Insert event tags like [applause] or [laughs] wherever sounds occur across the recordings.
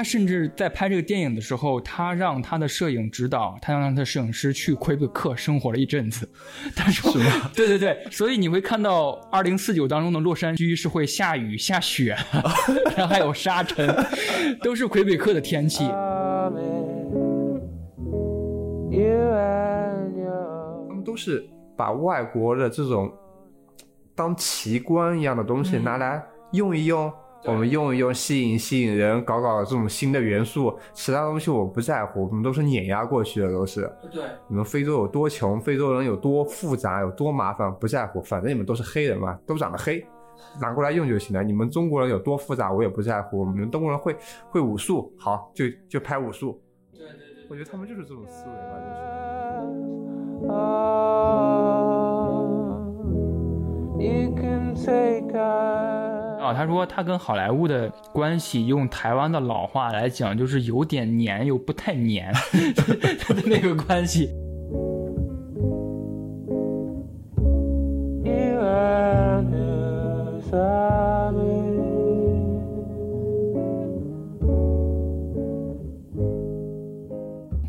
他甚至在拍这个电影的时候，他让他的摄影指导，他让他的摄影师去魁北克生活了一阵子。[laughs] 他说：“是吗？[laughs] 对对对，所以你会看到二零四九当中的洛杉矶是会下雨下雪，[laughs] 然后还有沙尘，都是魁北克的天气。他们都是把外国的这种当奇观一样的东西拿来用一用，我们用一用，吸引吸引人，搞搞这种新的元素。其他东西我不在乎，我们都是碾压过去的，都是。对，你们非洲有多穷，非洲人有多复杂，有多麻烦，不在乎，反正你们都是黑人嘛，都长得黑，拿过来用就行了。你们中国人有多复杂，我也不在乎。我们中国人会会武术，好，就就拍武术。对对对，我觉得他们就是这种思维吧，就是。啊，啊他说他跟好莱坞的关系，用台湾的老话来讲，就是有点黏又不太黏 [laughs] 的那个关系。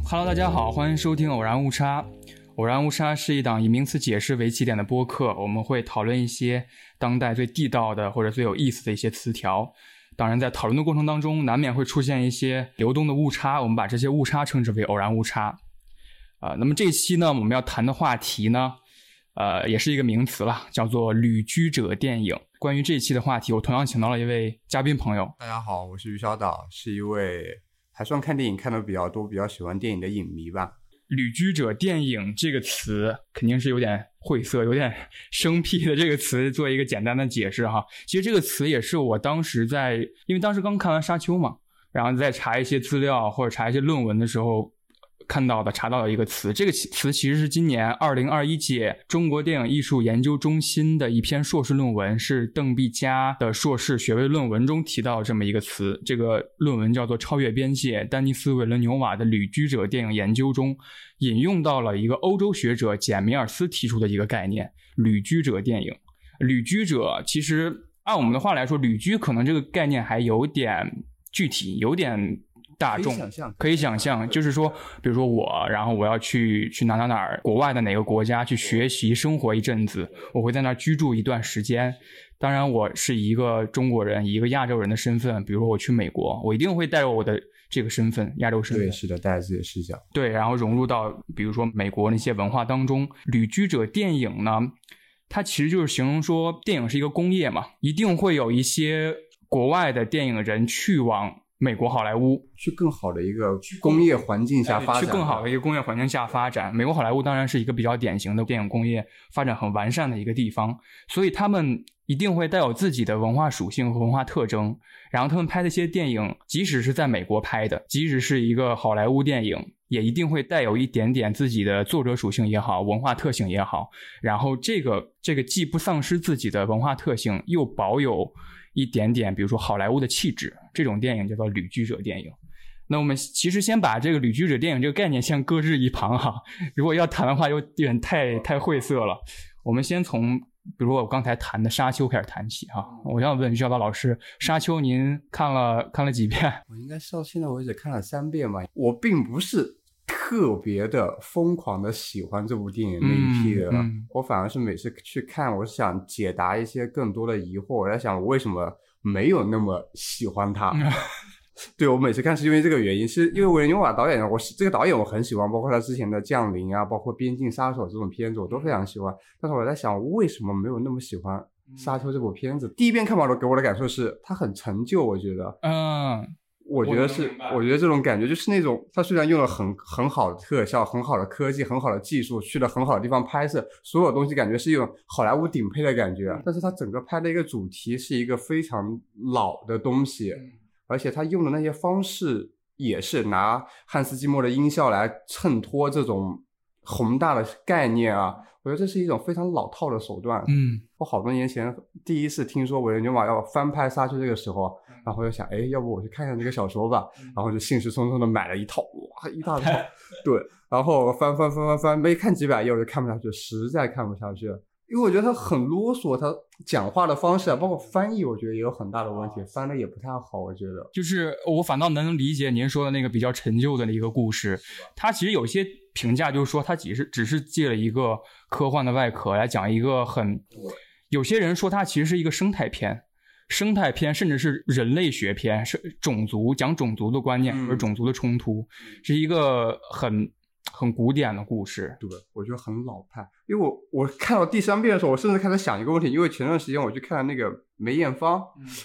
Hello，大家好，欢迎收听偶然误差。偶然误差是一档以名词解释为起点的播客，我们会讨论一些当代最地道的或者最有意思的一些词条。当然，在讨论的过程当中，难免会出现一些流动的误差，我们把这些误差称之为偶然误差。啊，那么这期呢，我们要谈的话题呢，呃，也是一个名词了，叫做旅居者电影。关于这一期的话题，我同样请到了一位嘉宾朋友。大家好，我是于小岛，是一位还算看电影看的比较多、比较喜欢电影的影迷吧。旅居者电影这个词肯定是有点晦涩、有点生僻的。这个词做一个简单的解释哈。其实这个词也是我当时在，因为当时刚看完《沙丘》嘛，然后在查一些资料或者查一些论文的时候看到的、查到的一个词。这个词其实是今年二零二一届中国电影艺术研究中心的一篇硕士论文，是邓碧佳的硕士学位论文中提到这么一个词。这个论文叫做《超越边界：丹尼斯·韦伦纽瓦的旅居者电影研究》中。引用到了一个欧洲学者简·米尔斯提出的一个概念——旅居者电影。旅居者其实按我们的话来说，旅居可能这个概念还有点具体，有点大众，可以想象，就是说，比如说我，然后我要去去哪哪哪儿，国外的哪个国家去学习生活一阵子，我会在那儿居住一段时间。当然，我是一个中国人，一个亚洲人的身份，比如说我去美国，我一定会带着我的。这个身份，亚洲身份，对，是的，带着自己的视角，对，然后融入到比如说美国那些文化当中。旅居者电影呢，它其实就是形容说，电影是一个工业嘛，一定会有一些国外的电影人去往美国好莱坞，去更好的一个工业环境下发展，去更好的一个工业环境下发展。美国好莱坞当然是一个比较典型的电影工业发展很完善的一个地方，所以他们。一定会带有自己的文化属性和文化特征，然后他们拍的一些电影，即使是在美国拍的，即使是一个好莱坞电影，也一定会带有一点点自己的作者属性也好，文化特性也好。然后这个这个既不丧失自己的文化特性，又保有一点点，比如说好莱坞的气质，这种电影叫做旅居者电影。那我们其实先把这个旅居者电影这个概念先搁置一旁哈，如果要谈的话，有点太太晦涩了。我们先从。比如我刚才谈的《沙丘》开始谈起哈，我想问于小刀老师，《沙丘》您看了看了几遍？我应该到现在为止看了三遍吧。我并不是特别的疯狂的喜欢这部电影那一批人，我反而是每次去看，我是想解答一些更多的疑惑。我在想，我为什么没有那么喜欢它？[laughs] 对我每次看是因为这个原因，是因为维伦纽瓦导演，我是这个导演我很喜欢，包括他之前的《降临》啊，包括《边境杀手》这种片子我都非常喜欢。但是我在想，为什么没有那么喜欢《沙丘》这部片子？第一遍看完了，给我的感受是它很陈旧，我觉得，嗯，我觉得是，我觉得这种感觉就是那种，它虽然用了很很好的特效、很好的科技、很好的技术，去了很好的地方拍摄，所有东西感觉是一种好莱坞顶配的感觉，但是它整个拍的一个主题是一个非常老的东西。而且他用的那些方式也是拿汉斯季默的音效来衬托这种宏大的概念啊，我觉得这是一种非常老套的手段。嗯，我好多年前第一次听说维伦纽瓦要翻拍《沙丘》这个时候，然后我就想，哎，要不我去看看这个小说吧，然后就兴致冲冲的买了一套，哇，一大套。[laughs] 对，然后翻翻翻翻翻，没看几百页我就看不下去，实在看不下去。因为我觉得他很啰嗦，他讲话的方式啊，包括翻译，我觉得也有很大的问题，翻的也不太好。我觉得，就是我反倒能理解您说的那个比较陈旧的一个故事。他其实有些评价就是说，他只是只是借了一个科幻的外壳来讲一个很，有些人说它其实是一个生态片。生态片，甚至是人类学片，是种族讲种族的观念和种族的冲突，是一个很很古典的故事。对，我觉得很老派。因为我我看到第三遍的时候，我甚至开始想一个问题，因为前段时间我去看了那个。梅艳芳，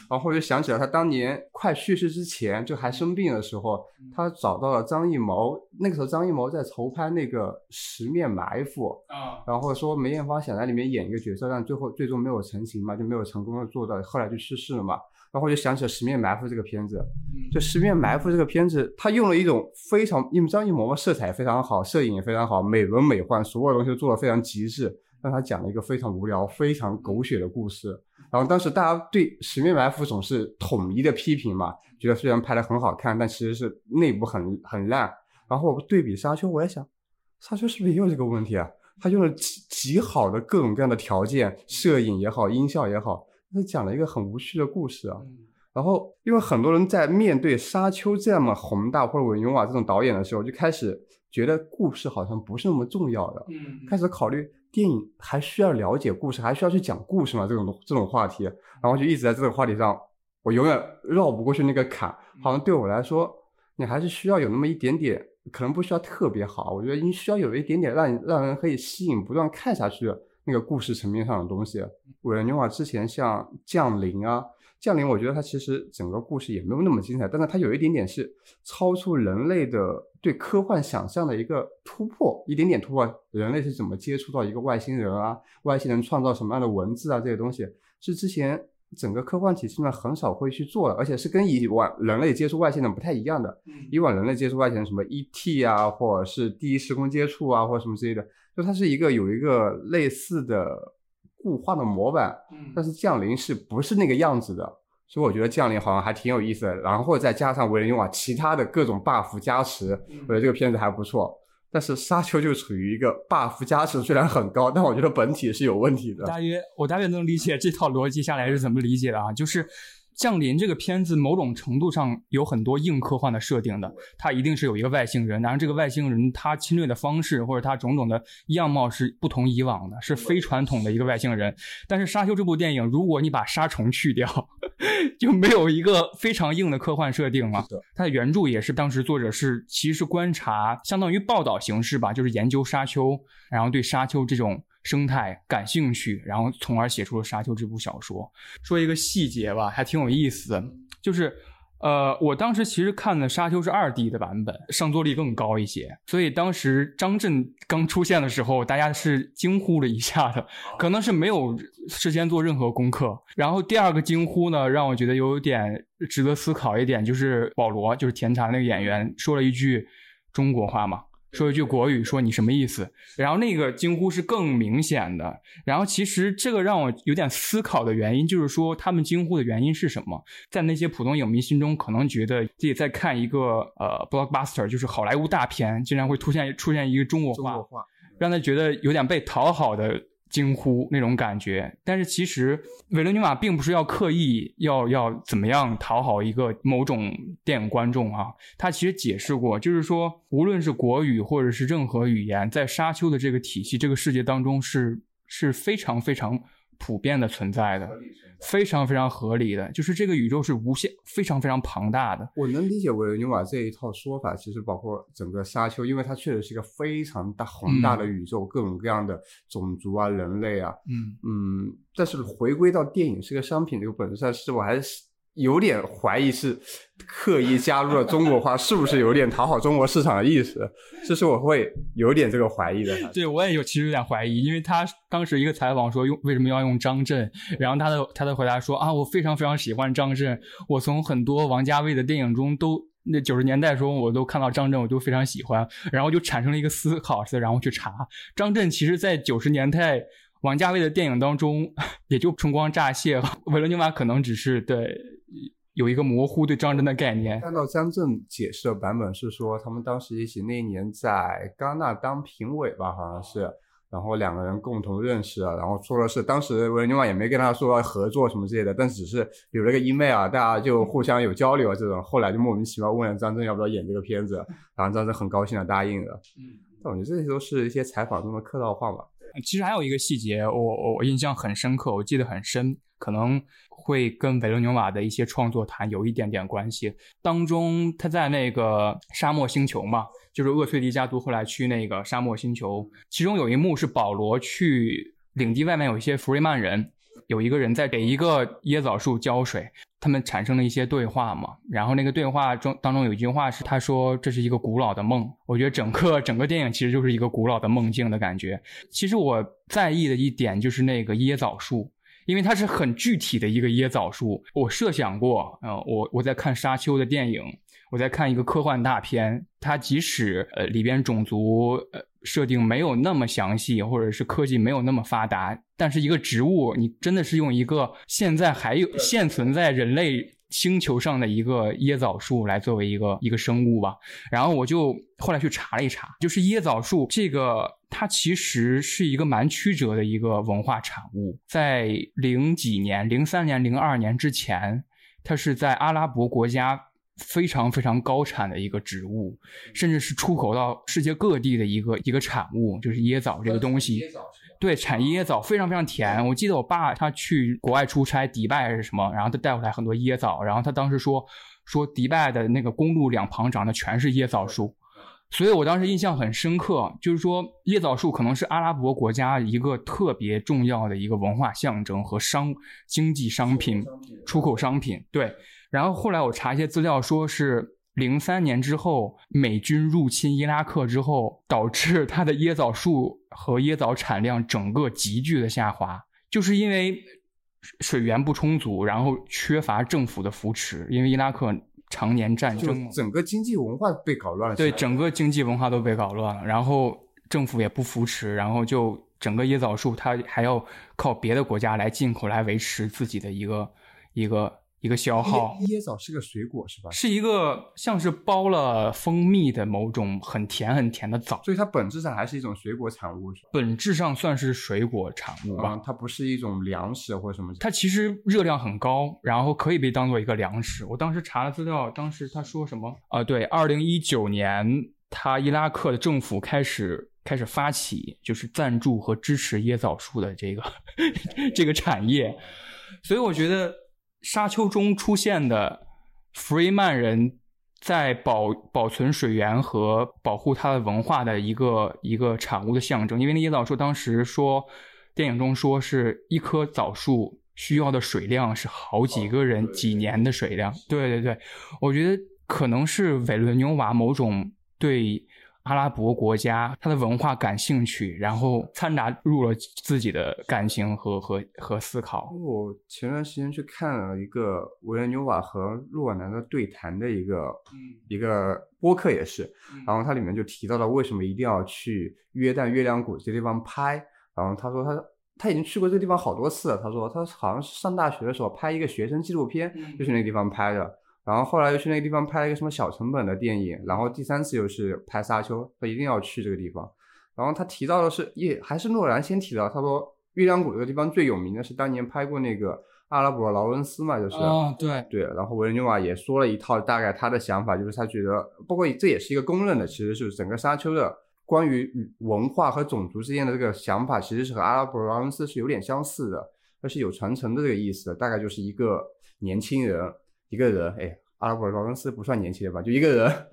然后我就想起了她当年快去世之前，就还生病的时候，她找到了张艺谋。那个时候张艺谋在筹拍那个《十面埋伏》，啊，然后说梅艳芳想在里面演一个角色，但最后最终没有成型嘛，就没有成功的做到，后来就去世了嘛。然后我就想起了《十面埋伏》这个片子，就《十面埋伏》这个片子，它用了一种非常，因为张艺谋嘛，色彩非常好，摄影也非常好，美轮美奂，所有东西都做得非常极致。但他讲了一个非常无聊、非常狗血的故事。然后当时大家对《十面埋伏》总是统一的批评嘛，觉得虽然拍的很好看，但其实是内部很很烂。然后我对比《沙丘》，我也想，《沙丘》是不是也有这个问题啊？他用了极极好的各种各样的条件，摄影也好，音效也好，他讲了一个很无趣的故事啊。然后因为很多人在面对《沙丘》这么宏大或者韦永瓦这种导演的时候，就开始觉得故事好像不是那么重要的，开始考虑。电影还需要了解故事，还需要去讲故事吗？这种这种话题，然后就一直在这个话题上，我永远绕不过去那个坎。好像对我来说，你还是需要有那么一点点，可能不需要特别好，我觉得你需要有一点点让让人可以吸引、不断看下去的那个故事层面上的东西。韦恩纽瓦之前像《降临》啊。降临，我觉得它其实整个故事也没有那么精彩，但是它有一点点是超出人类的对科幻想象的一个突破，一点点突破。人类是怎么接触到一个外星人啊？外星人创造什么样的文字啊？这些东西是之前整个科幻体系呢很少会去做的，而且是跟以往人类接触外星人不太一样的。以往人类接触外星人什么 E.T. 啊，或者是第一时空接触啊，或者什么之类的，就它是一个有一个类似的。固化的模板，但是降临是不是那个样子的？所以我觉得降临好像还挺有意思的。然后再加上维人用啊其他的各种 buff 加持，我觉得这个片子还不错。但是沙丘就处于一个 buff 加持虽然很高，但我觉得本体是有问题的。大约我大约能理解这套逻辑下来是怎么理解的啊？就是。降临这个片子某种程度上有很多硬科幻的设定的，它一定是有一个外星人，然后这个外星人他侵略的方式或者他种种的样貌是不同以往的，是非传统的一个外星人。但是《沙丘》这部电影，如果你把沙虫去掉，[laughs] 就没有一个非常硬的科幻设定了。它的原著也是当时作者是其实观察，相当于报道形式吧，就是研究沙丘，然后对沙丘这种。生态感兴趣，然后从而写出了《沙丘》这部小说。说一个细节吧，还挺有意思的，就是，呃，我当时其实看的《沙丘》是二 D 的版本，上座率更高一些，所以当时张震刚出现的时候，大家是惊呼了一下的，可能是没有事先做任何功课。然后第二个惊呼呢，让我觉得有点值得思考一点，就是保罗，就是甜茶那个演员说了一句中国话嘛。说一句国语，说你什么意思？然后那个惊呼是更明显的。然后其实这个让我有点思考的原因，就是说他们惊呼的原因是什么？在那些普通影迷心中，可能觉得自己在看一个呃 blockbuster，就是好莱坞大片，竟然会出现出现一个中国话，让他觉得有点被讨好的。惊呼那种感觉，但是其实维伦纽瓦并不是要刻意要要怎么样讨好一个某种电影观众啊，他其实解释过，就是说无论是国语或者是任何语言，在沙丘的这个体系、这个世界当中是是非常非常普遍的存在的。非常非常合理的，就是这个宇宙是无限、非常非常庞大的。我能理解维伦纽瓦这一套说法，其实包括整个沙丘，因为它确实是一个非常大宏大的宇宙，各种各样的种族啊、人类啊，嗯嗯。但是回归到电影是个商品这个本质上，是我还是。有点怀疑是刻意加入了中国话，是不是有点讨好中国市场的意思？这是我会有点这个怀疑的。对我也有，其实有点怀疑，因为他当时一个采访说用为什么要用张震，然后他的他的回答说啊，我非常非常喜欢张震，我从很多王家卫的电影中都那九十年代中我都看到张震，我就非常喜欢，然后就产生了一个思考，然后去查张震，其实在九十年代王家卫的电影当中 [laughs] 也就春光乍泄，维伦纽瓦可能只是对。有一个模糊对张震的概念。看到张震解释的版本是说，他们当时一起那一年在戛纳当评委吧，好像是。然后两个人共同认识了，然后说的是当时维伦纽瓦也没跟他说合作什么之类的，但只是有了个 email 啊，大家就互相有交流这种，后来就莫名其妙问了张震要不要演这个片子，然后张震很高兴的答应了。嗯，但我觉得这些都是一些采访中的客套话吧。其实还有一个细节，我我我印象很深刻，我记得很深，可能会跟维伦纽瓦的一些创作谈有一点点关系。当中他在那个沙漠星球嘛。就是厄崔迪家族后来去那个沙漠星球，其中有一幕是保罗去领地外面有一些弗瑞曼人，有一个人在给一个椰枣树浇水，他们产生了一些对话嘛。然后那个对话中当中有一句话是他说这是一个古老的梦。我觉得整个整个电影其实就是一个古老的梦境的感觉。其实我在意的一点就是那个椰枣树，因为它是很具体的一个椰枣树。我设想过，呃，我我在看沙丘的电影。我在看一个科幻大片，它即使呃里边种族呃设定没有那么详细，或者是科技没有那么发达，但是一个植物，你真的是用一个现在还有现存在人类星球上的一个椰枣树来作为一个一个生物吧。然后我就后来去查了一查，就是椰枣树这个，它其实是一个蛮曲折的一个文化产物，在零几年、零三年、零二年之前，它是在阿拉伯国家。非常非常高产的一个植物，甚至是出口到世界各地的一个一个产物，就是椰枣这个东西。对，产椰枣非常非常甜。我记得我爸他去国外出差，迪拜还是什么，然后他带回来很多椰枣，然后他当时说说迪拜的那个公路两旁长的全是椰枣树，所以我当时印象很深刻，就是说椰枣树可能是阿拉伯国家一个特别重要的一个文化象征和商经济商品出口商品。对。然后后来我查一些资料，说是零三年之后美军入侵伊拉克之后，导致 [laughs] 它的椰枣树和椰枣产量整个急剧的下滑，就是因为水源不充足，然后缺乏政府的扶持，因为伊拉克常年战争，整个经济文化被搞乱了。对，整个经济文化都被搞乱了，然后政府也不扶持，然后就整个椰枣树它还要靠别的国家来进口来维持自己的一个一个。一个消耗，椰枣是个水果是吧？是一个像是包了蜂蜜的某种很甜很甜的枣，所以它本质上还是一种水果产物，本质上算是水果产物吧。它不是一种粮食或者什么。它其实热量很高，然后可以被当做一个粮食。我当时查了资料，当时他说什么？啊，对，二零一九年，他伊拉克的政府开始开始发起，就是赞助和支持椰枣树的这个 [laughs] 这个产业，所以我觉得。沙丘中出现的弗瑞曼人，在保保存水源和保护它的文化的一个一个产物的象征。因为那椰枣树当时说，电影中说是一棵枣树需要的水量是好几个人几年的水量。对对对，我觉得可能是韦伦纽瓦某种对。阿拉伯国家，他的文化感兴趣，然后掺杂入了自己的感情和和和思考。我前段时间去看了一个维伦纽瓦和洛尔南的对谈的一个一个播客，也是，然后它里面就提到了为什么一定要去约旦月亮谷这地方拍。然后他说他他已经去过这个地方好多次了。他说他好像是上大学的时候拍一个学生纪录片，就是那个地方拍的。然后后来又去那个地方拍了一个什么小成本的电影，然后第三次又是拍沙丘，他一定要去这个地方。然后他提到的是，也还是诺兰先提到，他说月亮谷这个地方最有名的是当年拍过那个阿拉伯劳伦斯嘛，就是啊，对对。然后维伦纽瓦也说了一套大概他的想法，就是他觉得，包括这也是一个公认的，其实是整个沙丘的关于文化和种族之间的这个想法，其实是和阿拉伯劳伦斯是有点相似的，它是有传承的这个意思的，大概就是一个年轻人。一个人，哎，阿拉伯劳伦斯不算年轻的吧？就一个人。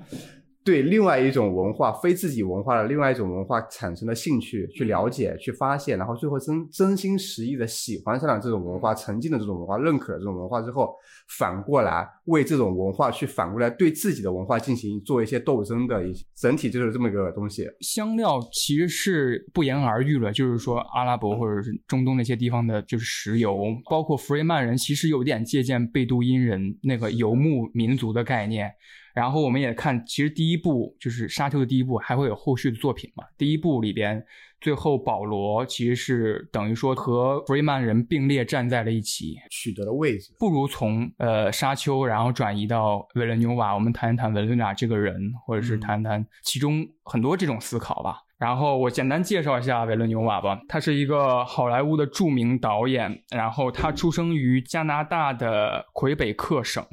对另外一种文化、非自己文化的另外一种文化产生了兴趣，去了解、去发现，然后最后真真心实意的喜欢上了这种文化、沉浸的这种文化、认可了这种文化之后，反过来为这种文化去反过来对自己的文化进行做一些斗争的一些整体就是这么一个东西。香料其实是不言而喻了，就是说阿拉伯或者是中东那些地方的，就是石油，包括弗瑞曼人，其实有点借鉴贝都因人那个游牧民族的概念。然后我们也看，其实第一部就是《沙丘》的第一部，还会有后续的作品嘛？第一部里边，最后保罗其实是等于说和弗瑞曼人并列站在了一起，取得了位置。不如从呃《沙丘》，然后转移到维伦纽瓦，我们谈一谈维伦纽瓦这个人，或者是谈谈其中很多这种思考吧。然后我简单介绍一下维伦纽瓦吧，他是一个好莱坞的著名导演，然后他出生于加拿大的魁北克省。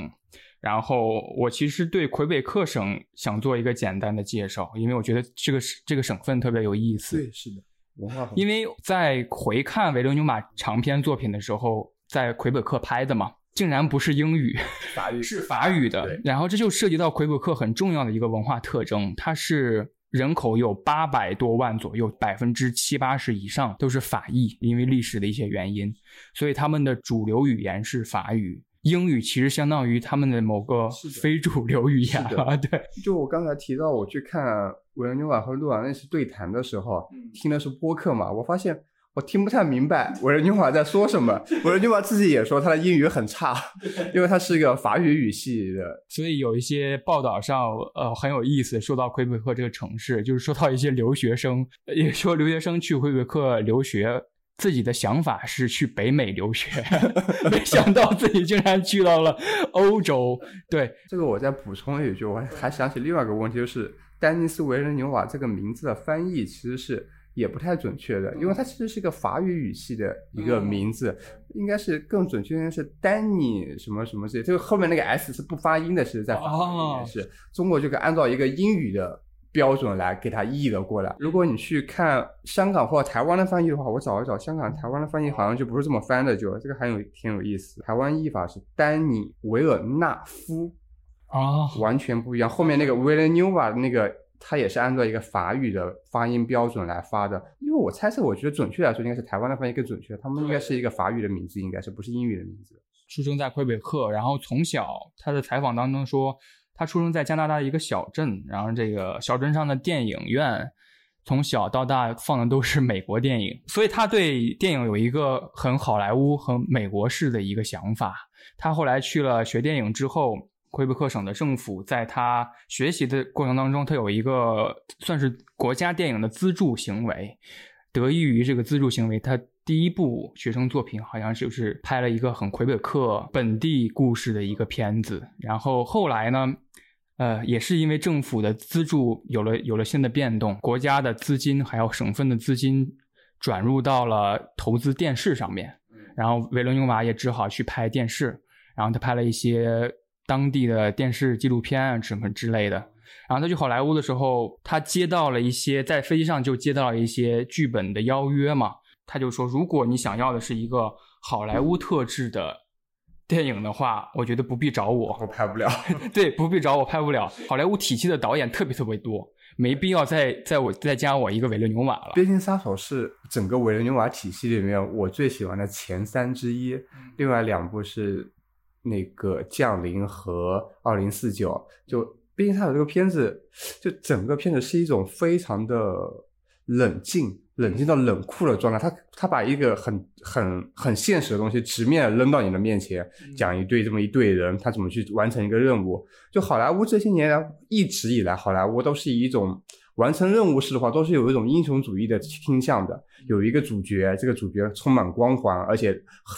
然后我其实对魁北克省想做一个简单的介绍，因为我觉得这个这个省份特别有意思。对，是的，文化。因为在回看维伦纽马长篇作品的时候，在魁北克拍的嘛，竟然不是英语，法语是法语的。[laughs] 然后这就涉及到魁北克很重要的一个文化特征，它是。人口有八百多万左右，百分之七八十以上都是法裔，因为历史的一些原因，所以他们的主流语言是法语。英语其实相当于他们的某个非主流语言啊。对，就我刚才提到，我去看维恩纽瓦和路瓦那次对谈的时候，听的是播客嘛，我发现。我听不太明白维伦纽瓦在说什么。维伦纽瓦自己也说他的英语很差，[laughs] 因为他是一个法语语系的。所以有一些报道上，呃，很有意思，说到魁北克这个城市，就是说到一些留学生，也说留学生去魁北克留学，自己的想法是去北美留学，[laughs] 没想到自己竟然去到了欧洲。对这个，我再补充一句，我还想起另外一个问题，就是丹尼斯维伦纽瓦这个名字的翻译其实是。也不太准确的，因为它其实是一个法语语系的一个名字，应该是更准确的是丹尼什么什么这这个后面那个 s 是不发音的，其实在法语里面是中国就可以按照一个英语的标准来给它译了过来。如果你去看香港或者台湾的翻译的话，我找一找香港、台湾的翻译好像就不是这么翻的，就这个还有挺有意思。台湾译法是丹尼维尔纳夫啊，完全不一样。后面那个维伦纽瓦的那个。它也是按照一个法语的发音标准来发的，因为我猜测，我觉得准确来说应该是台湾的翻译更准确，他们应该是一个法语的名字，应该是不是英语的名字。出生在魁北克，然后从小他的采访当中说，他出生在加拿大的一个小镇，然后这个小镇上的电影院从小到大放的都是美国电影，所以他对电影有一个很好莱坞、很美国式的一个想法。他后来去了学电影之后。魁北克省的政府在他学习的过程当中，他有一个算是国家电影的资助行为。得益于这个资助行为，他第一部学生作品好像就是拍了一个很魁北克本地故事的一个片子。然后后来呢，呃，也是因为政府的资助有了有了新的变动，国家的资金还有省份的资金转入到了投资电视上面。然后维伦纽瓦也只好去拍电视，然后他拍了一些。当地的电视纪录片啊什么之类的，然后他去好莱坞的时候，他接到了一些在飞机上就接到了一些剧本的邀约嘛，他就说，如果你想要的是一个好莱坞特质的电影的话，我觉得不必找我，我拍不了。[laughs] 对，不必找我，拍不了。好莱坞体系的导演特别特别多，没必要再再我再加我一个维伦纽瓦了。边境杀手是整个维伦纽瓦体系里面我最喜欢的前三之一，另外两部是。那个降临和二零四九，就边境杀手这个片子，就整个片子是一种非常的冷静，冷静到冷酷的状态。他他把一个很很很现实的东西直面扔到你的面前，讲一对这么一队人，他怎么去完成一个任务。就好莱坞这些年来一直以来，好莱坞都是以一种。完成任务式的话，都是有一种英雄主义的倾向的。有一个主角，这个主角充满光环，而且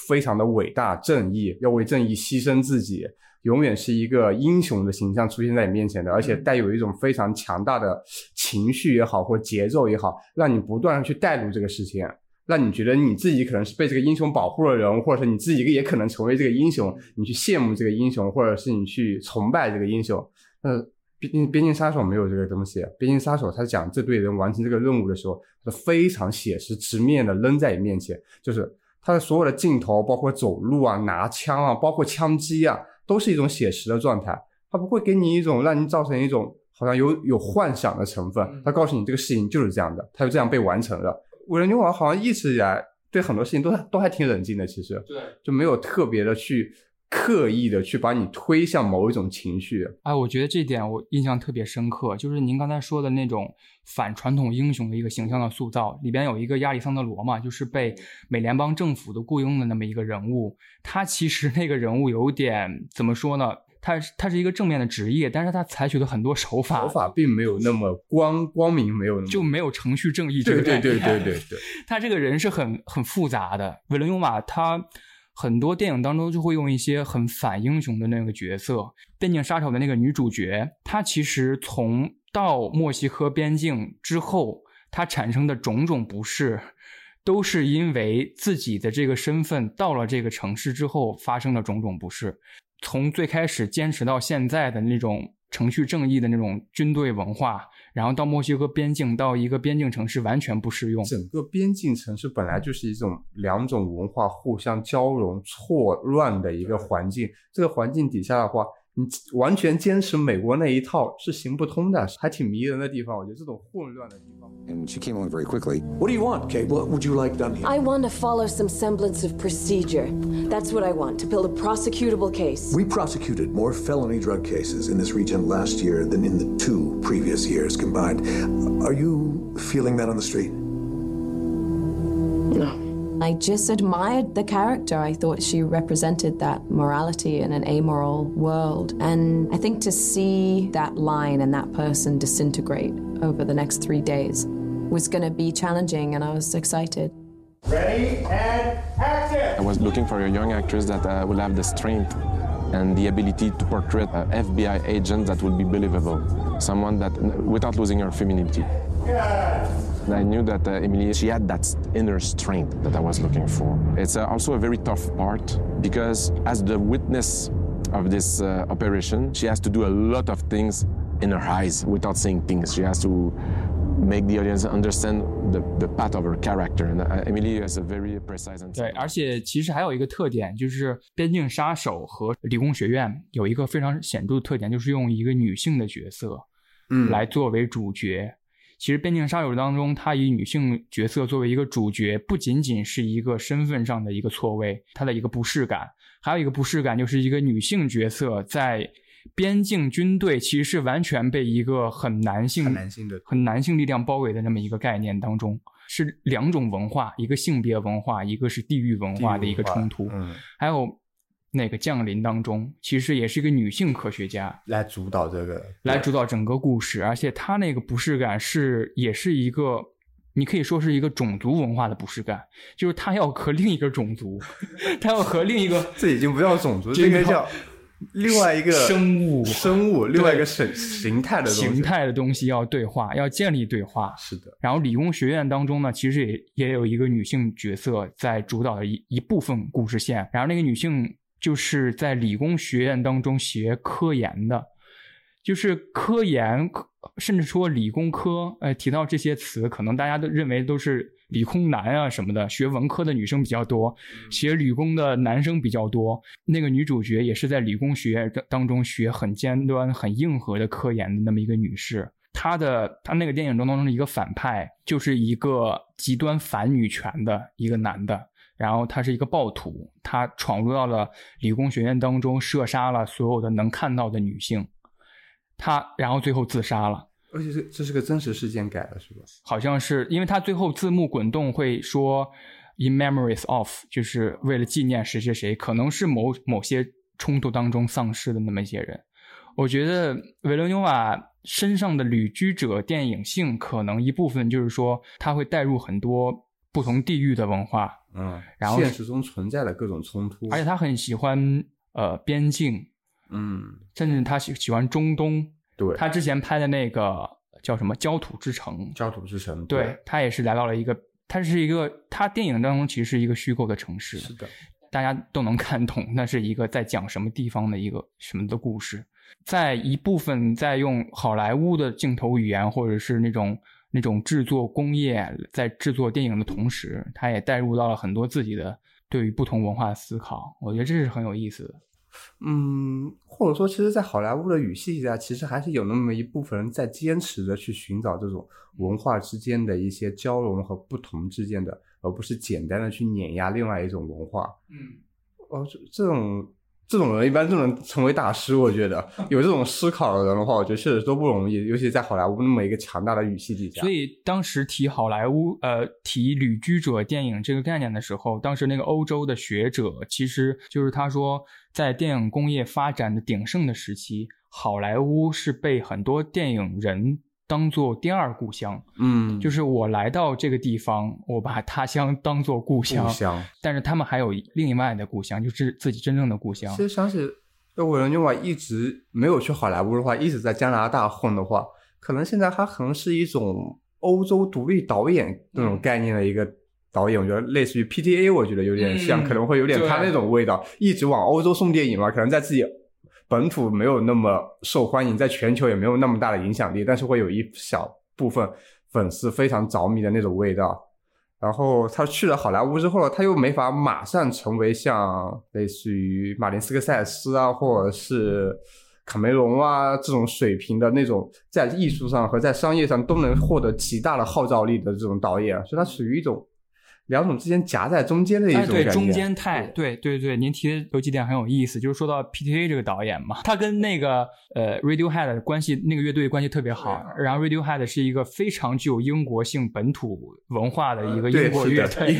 非常的伟大、正义，要为正义牺牲自己，永远是一个英雄的形象出现在你面前的。而且带有一种非常强大的情绪也好，或节奏也好，让你不断的去带入这个事情，让你觉得你自己可能是被这个英雄保护的人，或者是你自己也可能成为这个英雄，你去羡慕这个英雄，或者是你去崇拜这个英雄。呃。边边境杀手没有这个东西。边境杀手他讲这队人完成这个任务的时候，是非常写实、直面的扔在你面前，就是他的所有的镜头，包括走路啊、拿枪啊、包括枪击啊，都是一种写实的状态。它不会给你一种让你造成一种好像有有幻想的成分。它告诉你这个事情就是这样的，它就这样被完成了。维伦纽瓦好像一直以来对很多事情都都还挺冷静的，其实对，就没有特别的去。刻意的去把你推向某一种情绪，哎，我觉得这点我印象特别深刻，就是您刚才说的那种反传统英雄的一个形象的塑造，里边有一个亚历桑德罗嘛，就是被美联邦政府的雇佣的那么一个人物，他其实那个人物有点怎么说呢？他他是一个正面的职业，但是他采取的很多手法，手法并没有那么光光明，没有那么就没有程序正义这个对对对对 [laughs] 对对，他这个人是很很复杂的，维伦纽瓦他。很多电影当中就会用一些很反英雄的那个角色，《边境杀手》的那个女主角，她其实从到墨西哥边境之后，他产生的种种不适，都是因为自己的这个身份到了这个城市之后发生的种种不适。从最开始坚持到现在的那种程序正义的那种军队文化，然后到墨西哥边境，到一个边境城市完全不适用。整个边境城市本来就是一种两种文化互相交融、错乱的一个环境，这个环境底下的话。你完全坚持美国那一套是行不通的，还挺迷人的地方。我觉得这种混乱的地方。And she came on very quickly. What do you want, Kate? What would you like done here? I want to follow some semblance of procedure. That's what I want to build a prosecutable case. We prosecuted more felony drug cases in this region last year than in the two previous years combined. Are you feeling that on the street? No. I just admired the character. I thought she represented that morality in an amoral world. And I think to see that line and that person disintegrate over the next three days was going to be challenging, and I was excited. Ready and action! I was looking for a young actress that uh, will have the strength and the ability to portray an FBI agent that will be believable, someone that without losing her femininity. Yes. And I knew that uh, Emily, she had that inner strength that I was looking for. It's uh, also a very tough part because as the witness of this uh, operation, she has to do a lot of things in her eyes without saying things. She has to make the audience understand the the path of her character. And uh, Emily has a very precise and 对，而且其实还有一个特点，就是《边境杀手》和《理工学院》有一个非常显著的特点，就是用一个女性的角色，嗯，来作为主角。其实《边境杀手》当中，他以女性角色作为一个主角，不仅仅是一个身份上的一个错位，他的一个不适感，还有一个不适感就是一个女性角色在边境军队其实是完全被一个很男性、很男性的、很男性力量包围的那么一个概念当中，是两种文化，一个性别文化，一个是地域文化的一个冲突，嗯，还有。那个降临当中，其实也是一个女性科学家来主导这个，来主导整个故事，而且她那个不适感是，也是一个，你可以说是一个种族文化的不适感，就是她要和另一个种族，[laughs] 她要和另一个，[laughs] 这已经不叫种族，这个叫另外一个生物，生物，另外一个形形态的形态的东西要对话，要建立对话。是的。然后理工学院当中呢，其实也也有一个女性角色在主导的一一部分故事线，然后那个女性。就是在理工学院当中学科研的，就是科研，甚至说理工科。哎，提到这些词，可能大家都认为都是理工男啊什么的。学文科的女生比较多，学理工的男生比较多。那个女主角也是在理工学院当中学很尖端、很硬核的科研的那么一个女士。她的她那个电影中当中的一个反派，就是一个极端反女权的一个男的。然后他是一个暴徒，他闯入到了理工学院当中，射杀了所有的能看到的女性，他然后最后自杀了。而且这这是个真实事件改的，是吧？好像是，因为他最后字幕滚动会说 “in memories of”，就是为了纪念谁谁谁，可能是某某些冲突当中丧失的那么一些人。我觉得维伦纽瓦身上的旅居者电影性，可能一部分就是说他会带入很多。不同地域的文化，嗯，然后现实中存在的各种冲突，而且他很喜欢呃边境，嗯，甚至他喜喜欢中东，对，他之前拍的那个叫什么《焦土之城》，焦土之城，对他也是来到了一个，他是一个，他电影当中其实是一个虚构的城市，是的，大家都能看懂，那是一个在讲什么地方的一个什么的故事，在一部分在用好莱坞的镜头语言或者是那种。那种制作工业在制作电影的同时，他也带入到了很多自己的对于不同文化的思考。我觉得这是很有意思的。嗯，或者说，其实，在好莱坞的语系下，其实还是有那么一部分人在坚持着去寻找这种文化之间的一些交融和不同之间的，而不是简单的去碾压另外一种文化。嗯，哦，这这种。这种人一般都能成为大师，我觉得 [laughs] 有这种思考的人的话，我觉得确实都不容易，尤其在好莱坞那么一个强大的语系底下。所以当时提好莱坞，呃，提旅居者电影这个概念的时候，当时那个欧洲的学者，其实就是他说，在电影工业发展的鼎盛的时期，好莱坞是被很多电影人。当做第二故乡，嗯，就是我来到这个地方，我把他乡当做故乡，故乡。但是他们还有另外的故乡，就是自己真正的故乡。其实想起，要我人的话，一直没有去好莱坞的话，一直在加拿大混的话，可能现在他可能是一种欧洲独立导演那种概念的一个导演，我觉得类似于 PTA，我觉得有点像，嗯。可能会有点他那种味道，一直往欧洲送电影嘛，可能在自己本土没有那么受欢迎，在全球也没有那么大的影响力，但是会有一小部分粉丝非常着迷的那种味道。然后他去了好莱坞之后，他又没法马上成为像类似于马丁斯科塞斯啊，或者是卡梅隆啊这种水平的那种，在艺术上和在商业上都能获得极大的号召力的这种导演，所以他属于一种两种之间夹在中间的一种感觉。中间态，对对对，您提的有几点很有意思，就是说到 PTA 这个导演嘛，他跟那个呃 Radiohead 的关系，那个乐队关系特别好。然后 Radiohead 是一个非常具有英国性本土文化的一个对英国乐 [laughs] 队，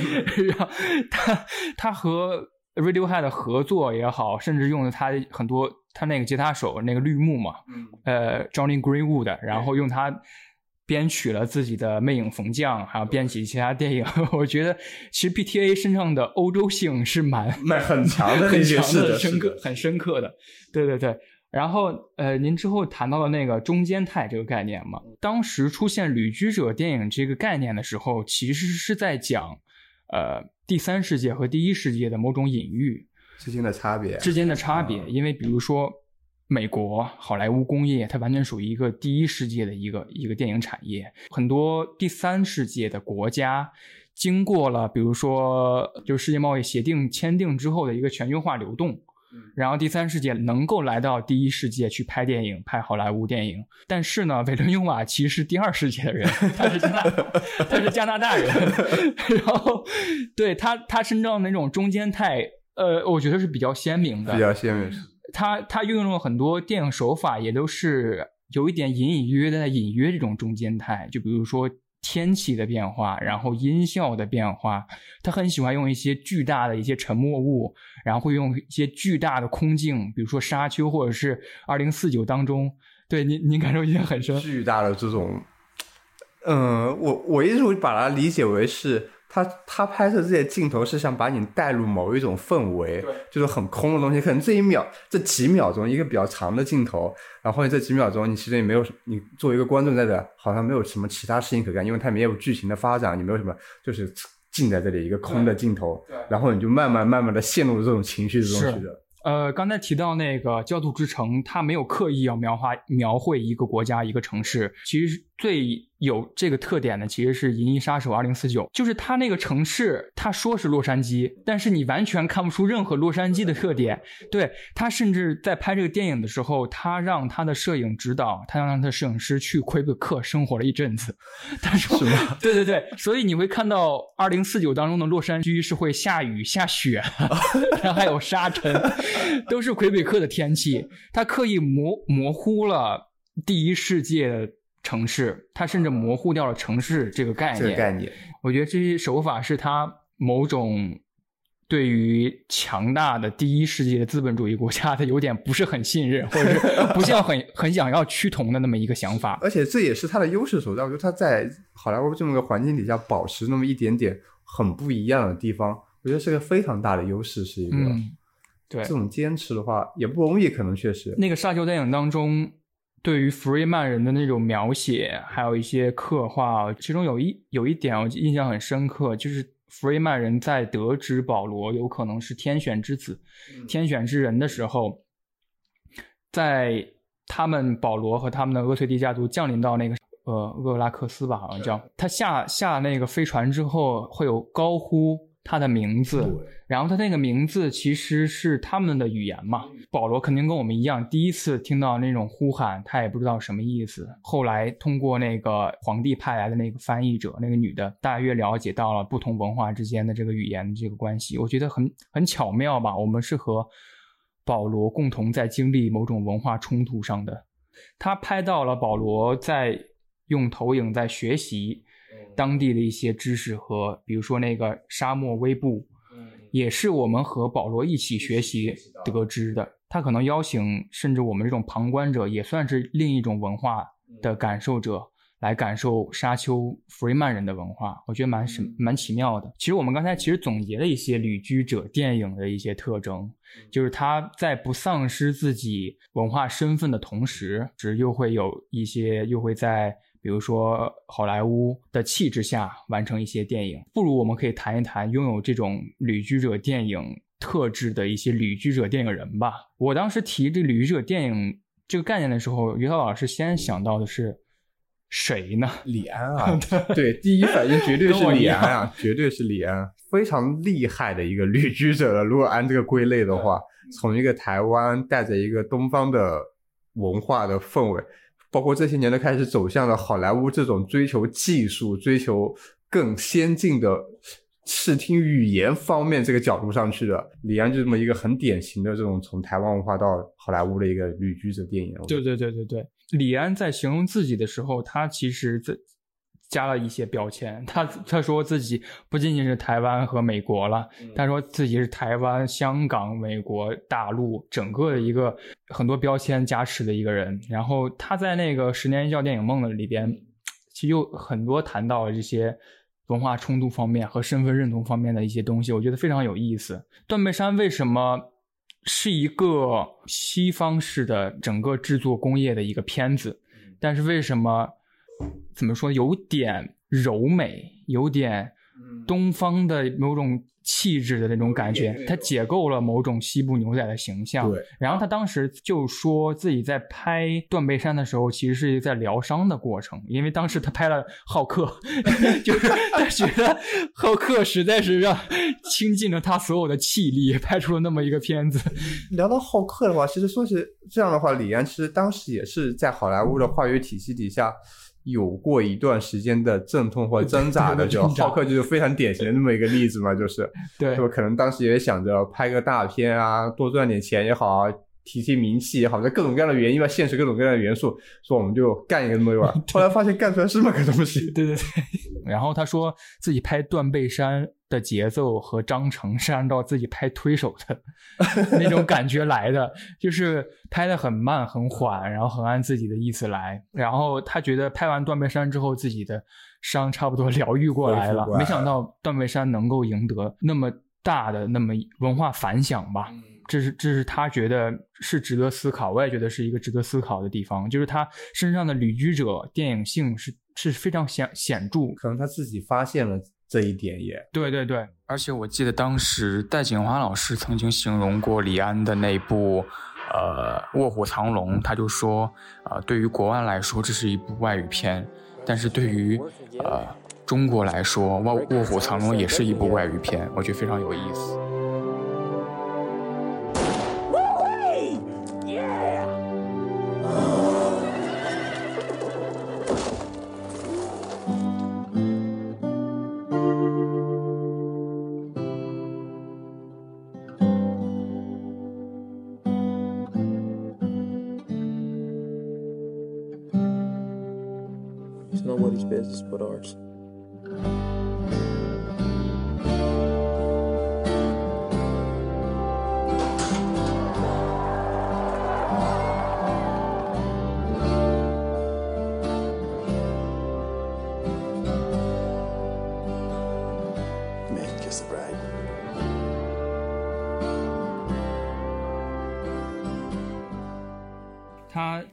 然后他他和 Radiohead 合作也好，甚至用了他很多他那个吉他手那个绿幕嘛，嗯呃 Johnny Greenwood，然后用他编曲了自己的《魅影逢将》，还有编辑其他电影。[laughs] 我觉得其实 PTA 身上的欧洲性是蛮 [laughs] 蛮很强的很强的、深刻很深刻的。对对对。然后呃，您之后谈到了那个中间态这个概念嘛，当时出现旅居者电影这个概念的时候，其实是在讲呃第三世界和第一世界的某种隐喻。之间的差别。之间的差别，因为比如说美国好莱坞工业，它完全属于一个第一世界的一个一个电影产业，很多第三世界的国家。经过了，比如说，就是世界贸易协定签订之后的一个全球化流动，然后第三世界能够来到第一世界去拍电影、拍好莱坞电影。但是呢，韦伦·尤瓦其实是第二世界的人，他是加拿他是加拿大人，[laughs] 然后对他他身上的那种中间态，呃，我觉得是比较鲜明的，比较鲜明，他他运用了很多电影手法，也都是有一点隐隐约约的在隐约这种中间态，就比如说天气的变化，然后音效的变化，他很喜欢用一些巨大的一些沉默物，然后会用一些巨大的空镜，比如说《沙丘》或者是《二零四九》当中，对您您感受一定很深，巨大的这种，嗯，我我一直会把它理解为是他他拍摄这些镜头是想把你带入某一种氛围，就是很空的东西，可能这一秒这几秒钟一个比较长的镜头，然后这几秒钟你其实也没有你作为一个观众在这好像没有什么其他事情可干，因为它没有剧情的发展，你没有什么就是静在这里一个空的镜头，然后你就慢慢慢慢的陷入这种情绪之中是去的。呃，刚才提到那个《焦土之城》，它没有刻意要描画描绘一个国家、一个城市。其实最有这个特点的，其实是《银翼杀手二零四九》，就是它那个城市，他说是洛杉矶，但是你完全看不出任何洛杉矶的特点。对他，甚至在拍这个电影的时候，他让他的摄影指导，他让他的摄影师去魁北克生活了一阵子。他说：“是吗？对对对，所以你会看到二零四九当中的洛杉矶是会下雨、下雪，[laughs] 然后还有沙尘，[laughs] 都是魁北克的天气。他刻意模模糊了第一世界的城市，它甚至模糊掉了城市这个概念。这个概念，我觉得这些手法是它某种对于强大的第一世界的资本主义国家它有点不是很信任，或者是不像很 [laughs] 很想要趋同的那么一个想法。而且这也是它的优势所在。我觉得它在好莱坞这么个环境底下保持那么一点点很不一样的地方，我觉得是个非常大的优势，是一个。嗯，对这，种坚持的话也不容易，可能确实。那个沙丘电影当中，对于弗瑞曼人的那种描写，还有一些刻画，其中有一有一点我印象很深刻，就是弗瑞曼人在得知保罗有可能是天选之子、天选之人的时候，在他们保罗和他们的厄崔迪家族降临到那个呃厄拉克斯吧，好像叫他下下那个飞船之后，会有高呼他的名字，然后他那个名字其实是他们的语言嘛。保罗肯定跟我们一样，第一次听到那种呼喊，他也不知道什么意思。后来通过那个皇帝派来的那个翻译者，那个女的，大约了解到了不同文化之间的这个语言的这个关系。我觉得很很巧妙吧。我们是和保罗共同在经历某种文化冲突上的。他拍到了保罗在用投影在学习当地的一些知识和，比如说那个沙漠微步，也是我们和保罗一起学习得知的。他可能邀请，甚至我们这种旁观者，也算是另一种文化的感受者，来感受沙丘弗瑞曼人的文化。我觉得蛮神蛮奇妙的。其实我们刚才其实总结了一些旅居者电影的一些特征，就是他在不丧失自己文化身份的同时，只又会有一些又会在比如说好莱坞的气质下完成一些电影。不如我们可以谈一谈拥有这种旅居者电影特质的一些旅居者电影人吧。我当时提这旅居者电影这个概念的时候，于涛老师先想到的是谁呢？李安啊，[laughs] 对，第一反应绝对是李安啊，绝对是李安，非常厉害的一个旅居者了。如果按这个归类的话，从一个台湾带着一个东方的文化的氛围。包括这些年都开始走向了好莱坞这种追求技术、追求更先进的视听语言方面这个角度上去的，李安就这么一个很典型的这种从台湾文化到好莱坞的一个旅居者电影。对对对对对，李安在形容自己的时候，他其实在。加了一些标签，他他说自己不仅仅是台湾和美国了，他说自己是台湾、香港、美国、大陆整个的一个很多标签加持的一个人。然后他在那个《十年一觉电影梦》的里边，其实有很多谈到了这些文化冲突方面和身份认同方面的一些东西，我觉得非常有意思。断背山为什么是一个西方式的整个制作工业的一个片子？但是为什么？怎么说？有点柔美，有点东方的某种气质的那种感觉。他解构了某种西部牛仔的形象。对。然后他当时就说自己在拍《断背山》的时候，其实是在疗伤的过程，因为当时他拍了《浩克》，[laughs] 就是他觉得《浩克》实在是让倾尽了他所有的气力，拍出了那么一个片子。[laughs] 聊到《浩克》的话，其实说起这样的话，李安其实当时也是在好莱坞的话语体系底下。有过一段时间的阵痛或挣扎的，[laughs] 就浩克就是非常典型的那么一个例子嘛，就是，[laughs] 对，可能当时也想着拍个大片啊，多赚点钱也好啊，提提名气也好，就各种各样的原因吧，现实各种各样的元素，说我们就干一个那么一玩，[laughs] 后来发现干出来是那么个东西，对对对，然后他说自己拍断背山。的节奏和章程是按照自己拍推手的 [laughs] 那种感觉来的，就是拍的很慢很缓，然后很按自己的意思来。然后他觉得拍完断背山之后，自己的伤差不多疗愈过来了。没想到断背山能够赢得那么大的那么文化反响吧？这是这是他觉得是值得思考，我也觉得是一个值得思考的地方。就是他身上的旅居者电影性是是非常显显著，可能他自己发现了。这一点也对对对，而且我记得当时戴锦华老师曾经形容过李安的那部呃《卧虎藏龙》，他就说，呃，对于国外来说这是一部外语片，但是对于呃中国来说，《卧卧虎藏龙》也是一部外语片，我觉得非常有意思。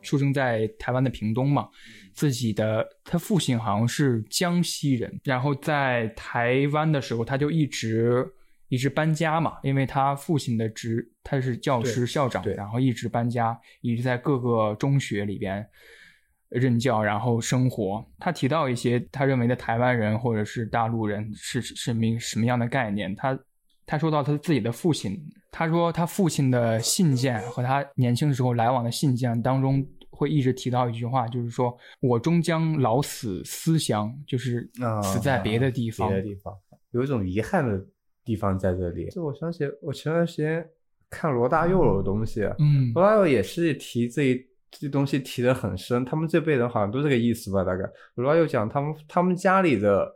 出生在台湾的屏东嘛，自己的他父亲好像是江西人，然后在台湾的时候他就一直一直搬家嘛，因为他父亲的职他是教师校长，然后一直搬家，一直在各个中学里边任教，然后生活。他提到一些他认为的台湾人或者是大陆人是什么什么样的概念，他他说到他自己的父亲，他说他父亲的信件和他年轻的时候来往的信件当中。会一直提到一句话，就是说我终将老死思乡，就是死在别的地方。别的地方有一种遗憾的地方在这里。这我想起我前段时间看罗大佑的东西，嗯，罗大佑也是提这一这东西提的很深。他们这辈人好像都这个意思吧？大概罗大佑讲他们他们家里的